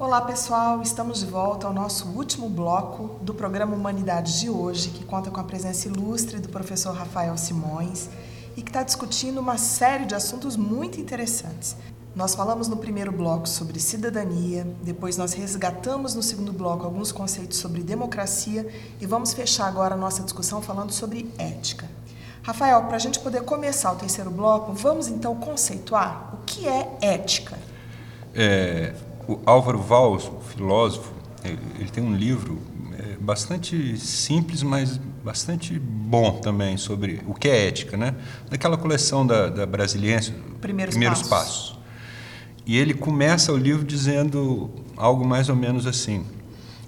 Olá pessoal, estamos de volta ao nosso último bloco do programa Humanidades de hoje, que conta com a presença ilustre do professor Rafael Simões e que está discutindo uma série de assuntos muito interessantes. Nós falamos no primeiro bloco sobre cidadania, depois nós resgatamos no segundo bloco alguns conceitos sobre democracia e vamos fechar agora a nossa discussão falando sobre ética. Rafael, para a gente poder começar o terceiro bloco, vamos então conceituar o que é ética. É, o Álvaro Valls, o filósofo, ele tem um livro é, bastante simples, mas bastante bom também sobre o que é ética, né? Daquela coleção da, da Brasiliense, Primeiros, Primeiros Passos. Passos. E ele começa o livro dizendo algo mais ou menos assim: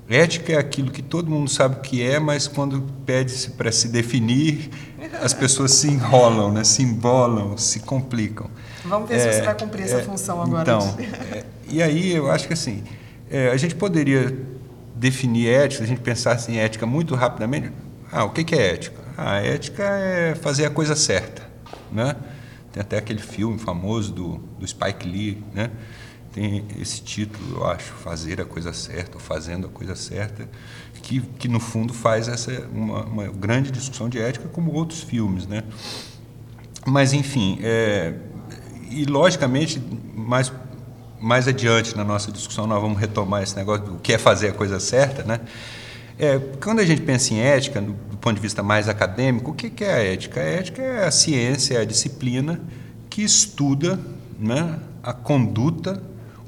ética é aquilo que todo mundo sabe o que é, mas quando pede-se para se definir, as pessoas se enrolam, né? se embolam, se complicam. Vamos ver se você vai cumprir essa função agora. Então, é, e aí eu acho que assim, é, a gente poderia definir ética, a gente pensasse em ética muito rapidamente. Ah, o que é ética? Ah, ética é fazer a coisa certa, né? Tem até aquele filme famoso do, do Spike Lee, né? Tem esse título, eu acho, fazer a coisa certa, ou fazendo a coisa certa, que, que no fundo faz essa uma, uma grande discussão de ética, como outros filmes, né? Mas enfim, é, e logicamente mais mais adiante na nossa discussão nós vamos retomar esse negócio do que é fazer a coisa certa, né? É, quando a gente pensa em ética, do, do ponto de vista mais acadêmico, o que, que é a ética? A ética é a ciência, é a disciplina que estuda né, a conduta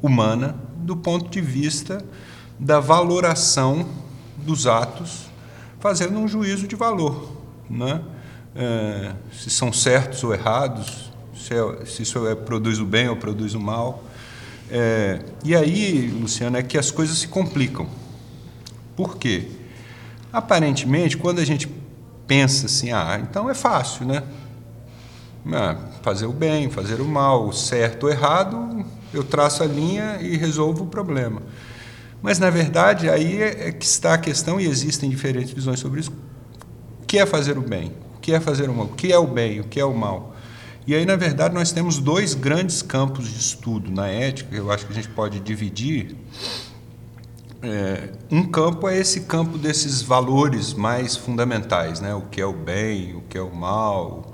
humana do ponto de vista da valoração dos atos, fazendo um juízo de valor, né? É, se são certos ou errados, se, é, se isso é, produz o bem ou produz o mal. É, e aí, Luciano, é que as coisas se complicam. Por quê? Aparentemente, quando a gente pensa assim, ah, então é fácil, né? Ah, fazer o bem, fazer o mal, o certo ou errado, eu traço a linha e resolvo o problema. Mas, na verdade, aí é que está a questão e existem diferentes visões sobre isso. O que é fazer o bem? O que é fazer o mal? O que é o bem? O que é o mal? E aí, na verdade, nós temos dois grandes campos de estudo na ética, eu acho que a gente pode dividir. É, um campo é esse campo desses valores mais fundamentais, né? o que é o bem, o que é o mal, é,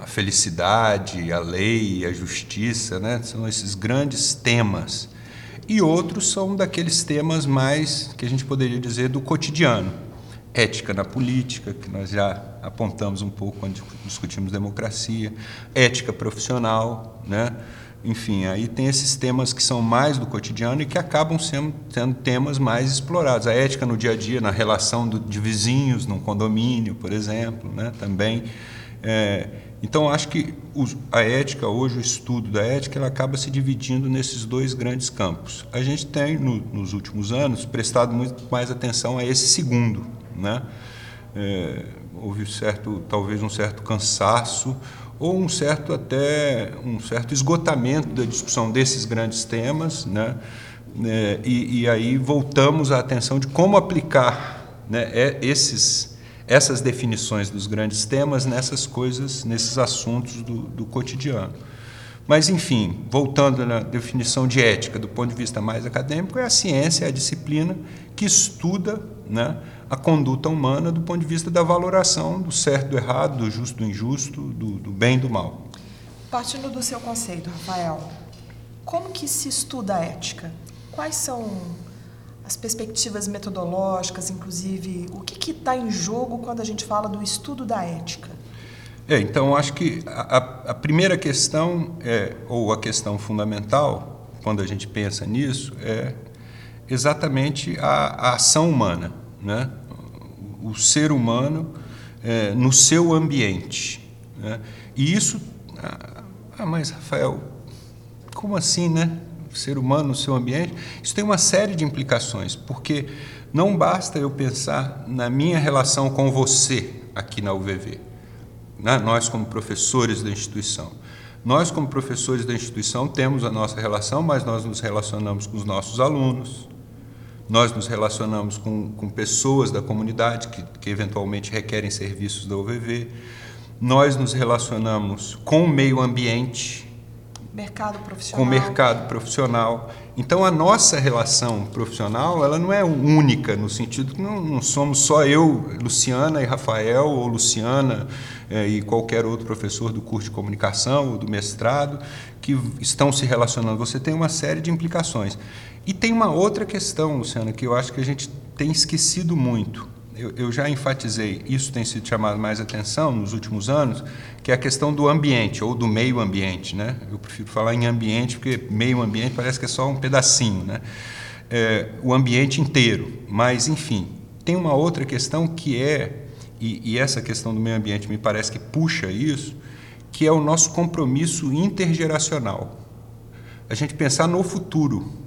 a felicidade, a lei, a justiça, né? são esses grandes temas. E outros são daqueles temas mais, que a gente poderia dizer, do cotidiano ética na política, que nós já apontamos um pouco quando discutimos democracia, ética profissional, né? Enfim, aí tem esses temas que são mais do cotidiano e que acabam sendo, sendo temas mais explorados. A ética no dia a dia, na relação do, de vizinhos, num condomínio, por exemplo, né? também. É, então, acho que a ética, hoje, o estudo da ética, ela acaba se dividindo nesses dois grandes campos. A gente tem, no, nos últimos anos, prestado muito mais atenção a esse segundo, né? É, houve certo, talvez um certo cansaço ou um certo até um certo esgotamento da discussão desses grandes temas, né? É, e, e, aí voltamos à atenção de como aplicar né, é, esses, essas definições dos grandes temas nessas coisas, nesses assuntos do, do cotidiano. Mas, enfim, voltando na definição de ética do ponto de vista mais acadêmico, é a ciência, é a disciplina que estuda né, a conduta humana do ponto de vista da valoração do certo, do errado, do justo, do injusto, do, do bem do mal. Partindo do seu conceito, Rafael, como que se estuda a ética? Quais são as perspectivas metodológicas, inclusive, o que está em jogo quando a gente fala do estudo da ética? É, então, acho que a, a primeira questão, é, ou a questão fundamental, quando a gente pensa nisso, é exatamente a, a ação humana, né? o ser humano é, no seu ambiente. Né? E isso. Ah, ah, mas, Rafael, como assim, né? Ser humano no seu ambiente? Isso tem uma série de implicações, porque não basta eu pensar na minha relação com você aqui na UVV, né? nós, como professores da instituição. Nós, como professores da instituição, temos a nossa relação, mas nós nos relacionamos com os nossos alunos, nós nos relacionamos com, com pessoas da comunidade que, que eventualmente requerem serviços da UVV. Nós nos relacionamos com o meio ambiente, mercado profissional. com o mercado profissional. Então a nossa relação profissional ela não é única no sentido que não, não somos só eu, Luciana e Rafael ou Luciana eh, e qualquer outro professor do curso de comunicação ou do mestrado que estão se relacionando. Você tem uma série de implicações. E tem uma outra questão, Luciana, que eu acho que a gente tem esquecido muito. Eu, eu, já enfatizei, isso tem sido chamado mais atenção nos últimos anos, que é a questão do ambiente ou do meio ambiente. Né? Eu prefiro falar em ambiente porque meio ambiente parece que é só um pedacinho, né? É, o ambiente inteiro. Mas, enfim, tem uma outra questão que é, e, e essa questão do meio ambiente me parece que puxa isso, que é o nosso compromisso intergeracional. A gente pensar no futuro,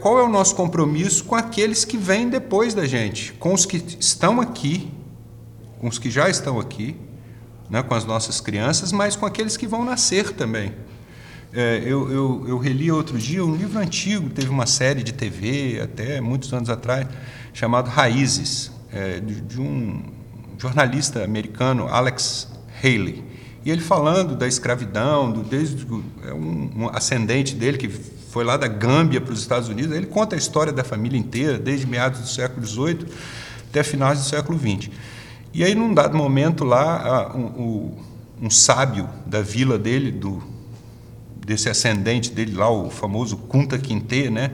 qual é o nosso compromisso com aqueles que vêm depois da gente, com os que estão aqui, com os que já estão aqui, né, com as nossas crianças, mas com aqueles que vão nascer também. É, eu, eu, eu, reli outro dia um livro antigo, teve uma série de TV, até muitos anos atrás, chamado Raízes, é, de, de um jornalista americano, Alex Haley. E ele falando da escravidão, do, desde é um, um ascendente dele que foi lá da Gâmbia para os Estados Unidos. Ele conta a história da família inteira, desde meados do século XVIII até finais do século XX. E aí, num dado momento lá, um, um, sábio da vila dele, do, desse ascendente dele lá, o famoso Kunta Kinte, né?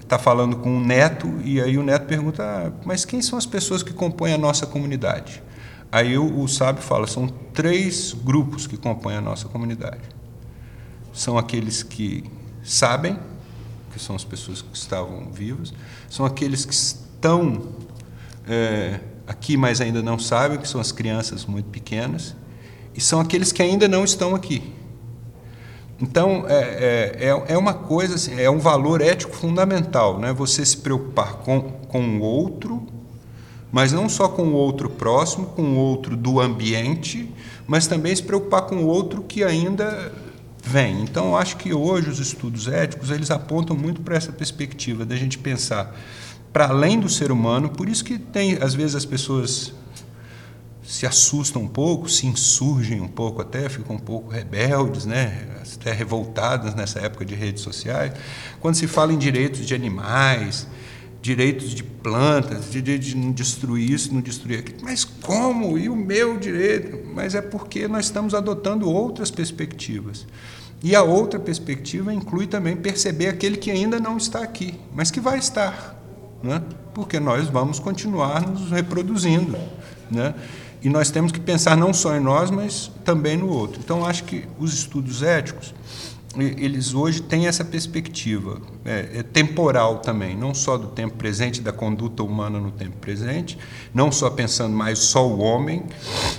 está é, falando com um neto e aí o neto pergunta: ah, mas quem são as pessoas que compõem a nossa comunidade? Aí o, o sábio fala: são três grupos que compõem a nossa comunidade são aqueles que sabem, que são as pessoas que estavam vivas, são aqueles que estão é, aqui, mas ainda não sabem, que são as crianças muito pequenas, e são aqueles que ainda não estão aqui. Então, é, é, é, é uma coisa, assim, é um valor ético fundamental, né? você se preocupar com, com o outro, mas não só com o outro próximo, com o outro do ambiente, mas também se preocupar com o outro que ainda vem. Então, eu acho que hoje os estudos éticos eles apontam muito para essa perspectiva da gente pensar para além do ser humano. Por isso que tem, às vezes as pessoas se assustam um pouco, se insurgem um pouco até, ficam um pouco rebeldes, né? até revoltadas nessa época de redes sociais, quando se fala em direitos de animais, direitos de plantas, de, de, de não destruir isso, não destruir aquilo. Mas como? E o meu direito? Mas é porque nós estamos adotando outras perspectivas. E a outra perspectiva inclui também perceber aquele que ainda não está aqui, mas que vai estar, né? porque nós vamos continuar nos reproduzindo. Né? E nós temos que pensar não só em nós, mas também no outro. Então, acho que os estudos éticos eles hoje têm essa perspectiva é, é, temporal também, não só do tempo presente, da conduta humana no tempo presente, não só pensando mais só o homem,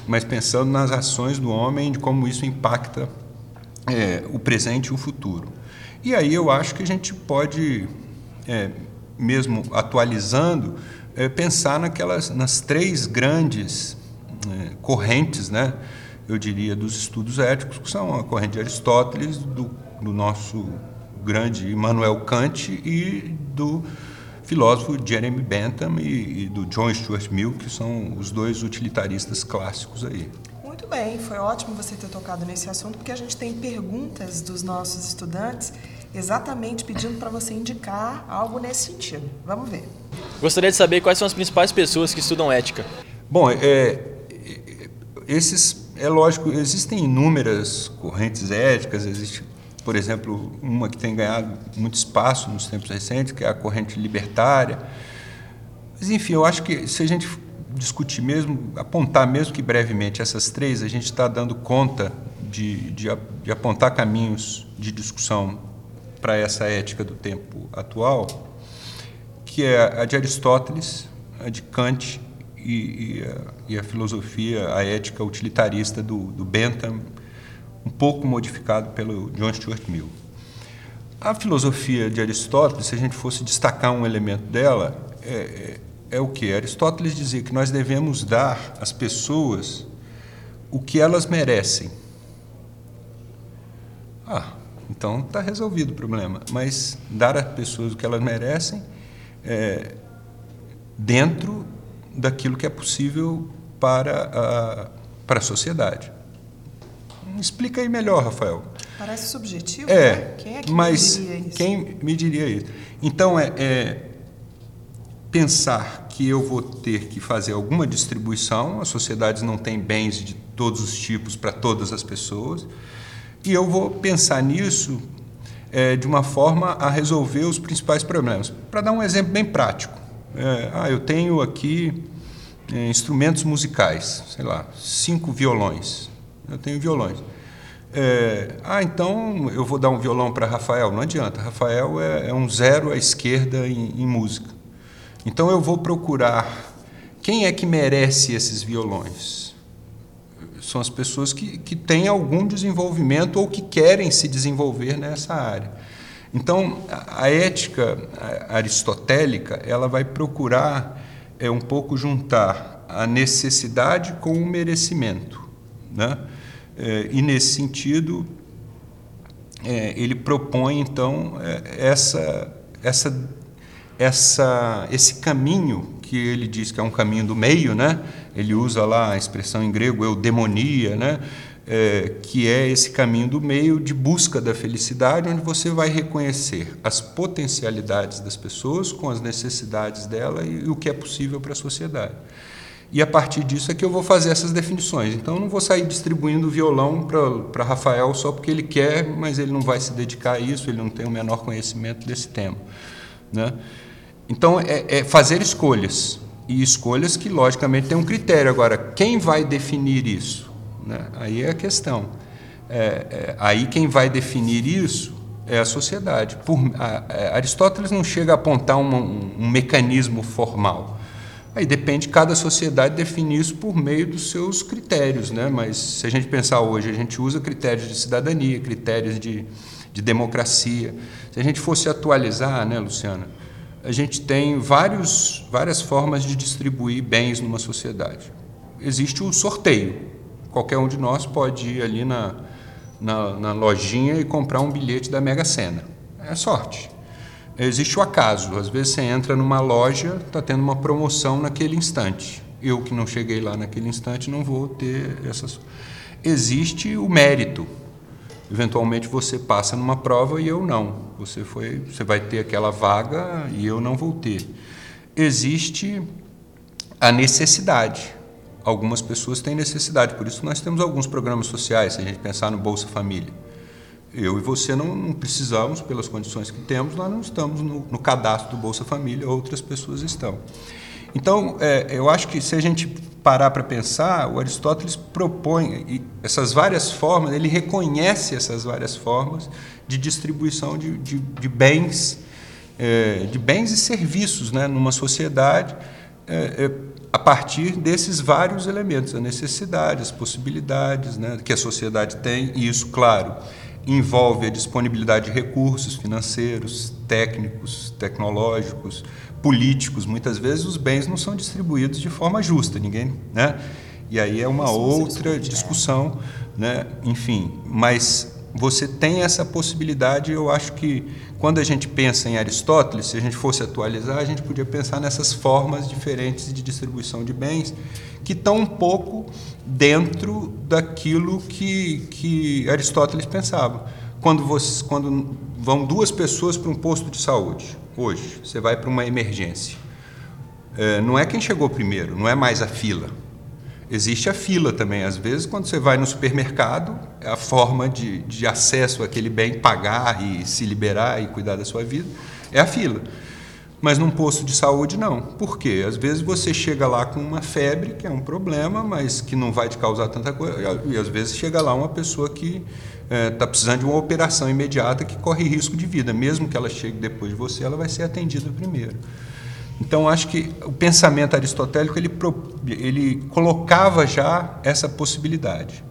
mas pensando nas ações do homem, de como isso impacta é, o presente e o futuro. E aí eu acho que a gente pode, é, mesmo atualizando, é, pensar naquelas, nas três grandes é, correntes, né? eu diria, dos estudos éticos, que são a corrente de Aristóteles, do, do nosso grande Immanuel Kant e do filósofo Jeremy Bentham e, e, do John Stuart Mill, que são os dois utilitaristas clássicos aí. Muito bem, foi ótimo você ter tocado nesse assunto, porque a gente tem perguntas dos nossos estudantes exatamente pedindo para você indicar algo nesse sentido. Vamos ver. Gostaria de saber quais são as principais pessoas que estudam ética. Bom, é, esses é lógico, existem inúmeras correntes éticas, existe, por exemplo, uma que tem ganhado muito espaço nos tempos recentes, que é a corrente libertária. Mas, enfim, eu acho que se a gente discutir mesmo, apontar mesmo que brevemente essas três, a gente está dando conta de, de, de apontar caminhos de discussão para essa ética do tempo atual, que é a de Aristóteles, a de Kant e, e, a, e a, filosofia, a ética utilitarista do, do, Bentham, um pouco modificado pelo John Stuart Mill. A filosofia de Aristóteles, se a gente fosse destacar um elemento dela, é, é, é o que? Aristóteles dizia que nós devemos dar às pessoas o que elas merecem. Ah, então está resolvido o problema. Mas dar às pessoas o que elas merecem é, dentro daquilo que é possível para a, para a sociedade. Explica aí melhor, Rafael. Parece subjetivo, É, né? Quem é que mas diria isso? quem me diria isso? Então, é, é pensar que eu vou ter que fazer alguma distribuição, as sociedades não têm bens de todos os tipos para todas as pessoas, e eu vou pensar nisso é, de uma forma a resolver os principais problemas. Para dar um exemplo bem prático, é, ah, eu tenho aqui é, instrumentos musicais, sei lá, cinco violões. Eu tenho violões. É, ah, então eu vou dar um violão para Rafael. Não adianta. Rafael é, é um zero à esquerda em, em, música. Então eu vou procurar quem é que merece esses violões. São as pessoas que, que têm algum desenvolvimento ou que querem se desenvolver nessa área. Então a, a ética aristotélica ela vai procurar é um pouco juntar a necessidade com o merecimento, né? É, e, nesse sentido, é, ele propõe, então, é, essa, essa, essa, esse caminho que ele diz que é um caminho do meio, né? ele usa lá a expressão em grego eudemonia, né? É, que é esse caminho do meio de busca da felicidade, onde você vai reconhecer as potencialidades das pessoas com as necessidades dela e, e o que é possível para a sociedade. E a partir disso é que eu vou fazer essas definições. Então, eu não vou sair distribuindo violão para Rafael só porque ele quer, mas ele não vai se dedicar a isso, ele não tem o menor conhecimento desse tema. Né? Então, é, é fazer escolhas. E escolhas que, logicamente, têm um critério. Agora, quem vai definir isso? Né? Aí é a questão. É, é, aí quem vai definir isso é a sociedade. Por, a, a Aristóteles não chega a apontar um, um, um mecanismo formal. Aí depende, cada sociedade definir isso por meio dos seus critérios, né? mas se a gente pensar hoje, a gente usa critérios de cidadania, critérios de, de democracia. Se a gente fosse atualizar, né, Luciana, a gente tem vários, várias formas de distribuir bens numa sociedade. Existe o sorteio. Qualquer um de nós pode ir ali na, na, na lojinha e comprar um bilhete da Mega Sena. É sorte existe o acaso. Às vezes você entra numa loja, está tendo uma promoção naquele instante. Eu que não cheguei lá naquele instante não vou ter essas. Existe o mérito. Eventualmente você passa numa prova e eu não. Você foi, você vai ter aquela vaga e eu não vou ter. Existe a necessidade. Algumas pessoas têm necessidade, por isso nós temos alguns programas sociais, se a gente pensar no Bolsa Família eu e você não, não, precisamos, pelas condições que temos, nós não estamos no, no cadastro do Bolsa Família, outras pessoas estão. Então, é, eu acho que se a gente parar para pensar, o Aristóteles propõe essas várias formas, ele reconhece essas várias formas de distribuição de, de, de bens, é, de bens e serviços né, numa sociedade, é, é, a partir desses vários elementos, a necessidade, as possibilidades né, que a sociedade tem, e isso, claro, envolve a disponibilidade de recursos financeiros, técnicos, tecnológicos, políticos. Muitas vezes os bens não são distribuídos de forma justa, ninguém, né? E aí é uma outra discussão, né? Enfim, mas você tem essa possibilidade. Eu acho que quando a gente pensa em Aristóteles, se a gente fosse atualizar, a gente podia pensar nessas formas diferentes de distribuição de bens que estão um pouco dentro daquilo que, que Aristóteles pensava. Quando, você, quando vão duas pessoas para um posto de saúde, hoje, você vai para uma emergência. É, não é quem chegou primeiro, não é mais a fila. Existe a fila também. Às vezes, quando você vai no supermercado, a forma de, de acesso àquele bem, pagar e se liberar e cuidar da sua vida, é a fila. Mas num posto de saúde, não. Por quê? Às vezes você chega lá com uma febre, que é um problema, mas que não vai te causar tanta coisa. E às vezes chega lá uma pessoa que está é, tá precisando de uma operação imediata que corre risco de vida. Mesmo que ela chegue depois de você, ela vai ser atendida primeiro. Então, acho que o pensamento aristotélico ele, ele colocava já essa possibilidade.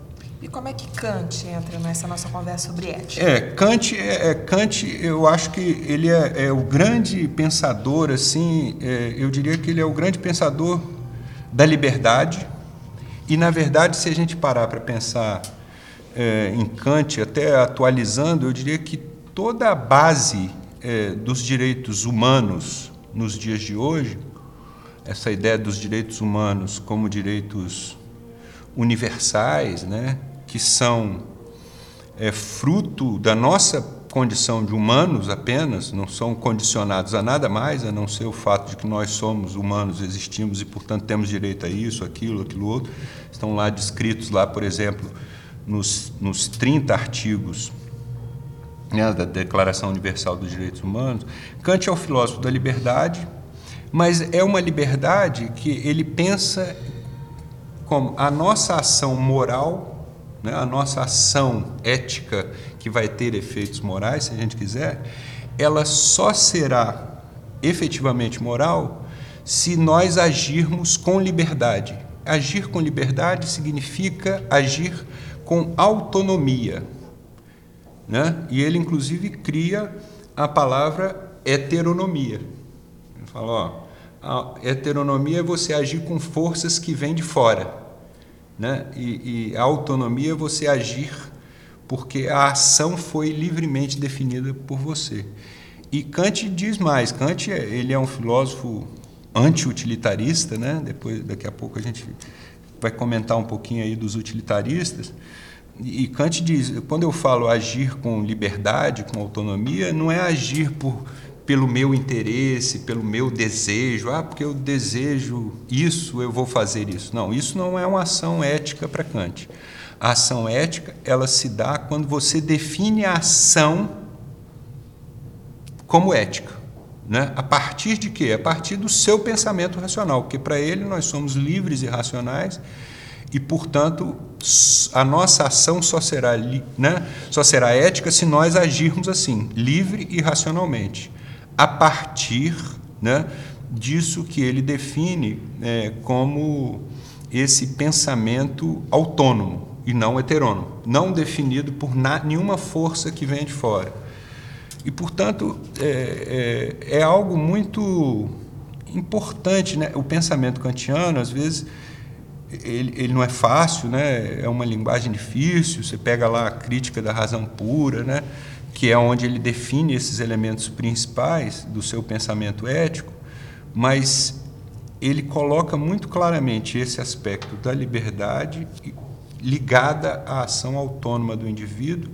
E como é que Kant entra nessa nossa conversa sobre ética? É, Kant, é, é Kant eu acho que ele é, é o grande pensador, assim, é, eu diria que ele é o grande pensador da liberdade. E, na verdade, se a gente parar para pensar é, em Kant, até atualizando, eu diria que toda a base é, dos direitos humanos nos dias de hoje, essa ideia dos direitos humanos como direitos universais, né, que são é, fruto da nossa condição de humanos apenas, não são condicionados a nada mais, a não ser o fato de que nós somos humanos, existimos e, portanto, temos direito a isso, aquilo, aquilo outro. Estão lá descritos, lá, por exemplo, nos, nos 30 artigos né, da Declaração Universal dos Direitos Humanos. Kant é o filósofo da liberdade, mas é uma liberdade que ele pensa como a nossa ação moral, né, a nossa ação ética que vai ter efeitos morais, se a gente quiser, ela só será efetivamente moral se nós agirmos com liberdade. Agir com liberdade significa agir com autonomia. Né? E ele, inclusive, cria a palavra heteronomia. Ele fala: ó, a heteronomia é você agir com forças que vêm de fora. Né? E, e a autonomia é você agir porque a ação foi livremente definida por você. E Kant diz mais, Kant ele é um filósofo anti-utilitarista, né? Depois daqui a pouco a gente vai comentar um pouquinho aí dos utilitaristas. E Kant diz, quando eu falo agir com liberdade, com autonomia, não é agir por pelo meu interesse, pelo meu desejo, ah, porque eu desejo isso, eu vou fazer isso. Não, isso não é uma ação ética para Kant. A ação ética, ela se dá quando você define a ação como ética. Né? A partir de quê? A partir do seu pensamento racional, porque para ele nós somos livres e racionais e, portanto, a nossa ação só será, né? só será ética se nós agirmos assim, livre e racionalmente, a partir né, disso que ele define é, como esse pensamento autônomo e não heterônomo, não definido por nenhuma força que vem de fora. E, portanto, é, é, é algo muito importante. Né? O pensamento kantiano, às vezes, ele, ele, não é fácil, né? é uma linguagem difícil. Você pega lá a crítica da razão pura, né? Que é onde ele define esses elementos principais do seu pensamento ético, mas ele coloca muito claramente esse aspecto da liberdade ligada à ação autônoma do indivíduo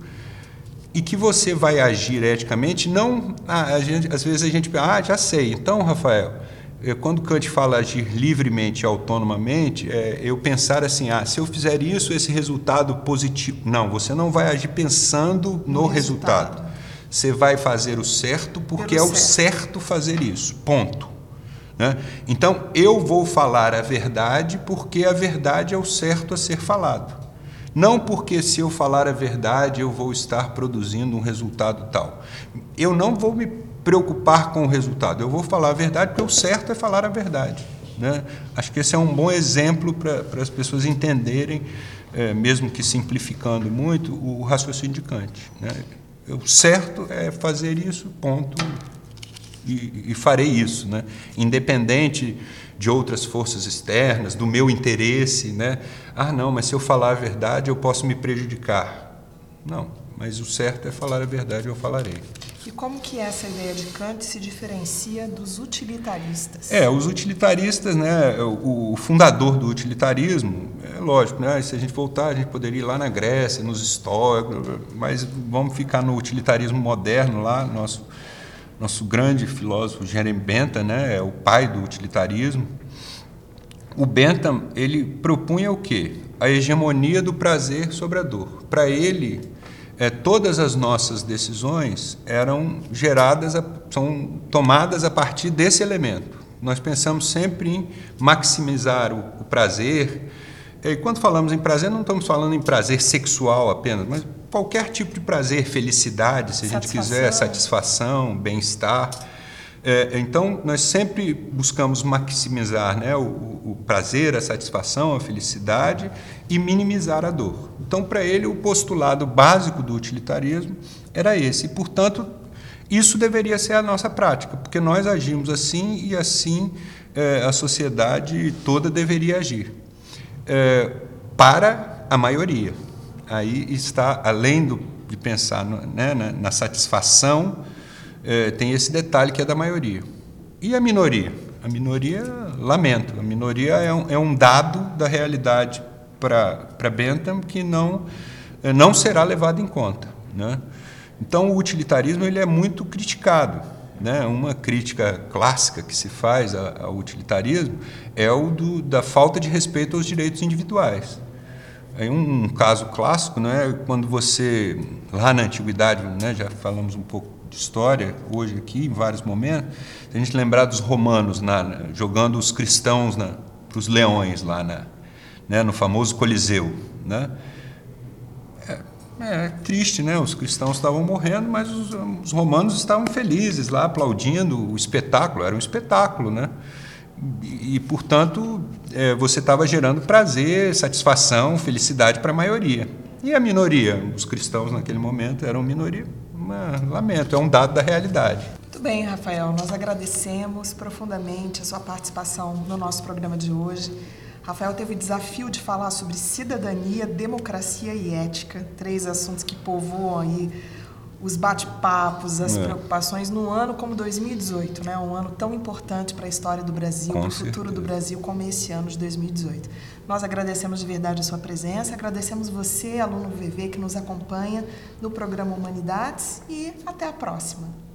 e que você vai agir eticamente, não a gente, às vezes a gente ah, já sei. Então, Rafael, quando Kant fala agir livremente e autonomamente, é eu pensar assim, ah, se eu fizer isso, esse resultado positivo. Não, você não vai agir pensando no, no resultado. resultado. Você vai fazer o certo porque Pelo é o certo. certo fazer isso. Ponto. Né? Então, eu vou falar a verdade porque a verdade é o certo a ser falado. Não porque, se eu falar a verdade, eu vou estar produzindo um resultado tal. Eu não vou me preocupar com o resultado, eu vou falar a verdade porque o certo é falar a verdade. Né? Acho que esse é um bom exemplo para as pessoas entenderem, é, mesmo que simplificando muito, o raciocínio de Kant. Né? O certo é fazer isso, ponto e, e farei isso, né? independente de outras forças externas, do meu interesse, né? Ah, não, mas se eu falar a verdade eu posso me prejudicar. Não, mas o certo é falar a verdade, eu falarei. E como que essa ideia de Kant se diferencia dos utilitaristas? É, os utilitaristas, né, o, o fundador do utilitarismo, é lógico, né, se a gente voltar, a gente poderia ir lá na Grécia, nos estoicos, mas vamos ficar no utilitarismo moderno lá, nosso nosso grande filósofo Jeremy Bentham, né, é o pai do utilitarismo. O Bentham ele propunha o quê? A hegemonia do prazer sobre a dor. Para ele, é, todas as nossas decisões eram geradas, a, são tomadas a partir desse elemento. Nós pensamos sempre em maximizar o, o prazer. E quando falamos em prazer, não estamos falando em prazer sexual apenas, mas qualquer tipo de prazer, felicidade, se a gente quiser, satisfação, bem-estar. É, então, nós sempre buscamos maximizar né, o, o, prazer, a satisfação, a felicidade e minimizar a dor. Então, para ele, o postulado básico do utilitarismo era esse. E, portanto, isso deveria ser a nossa prática, porque nós agimos assim e assim é, a sociedade toda deveria agir. É, para a maioria aí está, além do, de pensar no, né, na, na, satisfação, é, tem esse detalhe que é da maioria. E a minoria? A minoria, lamento, a minoria é um, é um dado da realidade para Bentham que não, eh, não será levado em conta. Né? Então, o utilitarismo ele é muito criticado. Né? Uma crítica clássica que se faz ao utilitarismo é o do, da falta de respeito aos direitos individuais. Aí um caso clássico, né, quando você lá na antiguidade, né, já falamos um pouco de história hoje aqui em vários momentos, se a gente lembrar dos romanos na, jogando os cristãos para os leões lá na, né, no famoso Coliseu, né? É, é, triste, né? Os cristãos estavam morrendo, mas os, os romanos estavam felizes lá, aplaudindo o espetáculo. Era um espetáculo, né? e, portanto, é, você estava gerando prazer, satisfação, felicidade para a maioria. E a minoria? Os cristãos naquele momento eram minoria. Lamento, é um dado da realidade. Muito bem, Rafael. Nós agradecemos profundamente a sua participação no nosso programa de hoje. Rafael teve o desafio de falar sobre cidadania, democracia e ética, três assuntos que povoam aí os bate-papos, as é. preocupações num ano como 2018, né? Um ano tão importante para a história do Brasil, para o futuro do Brasil, como esse ano de 2018. Nós agradecemos de verdade a sua presença, agradecemos você, aluno VV, que nos acompanha no programa Humanidades e até a próxima.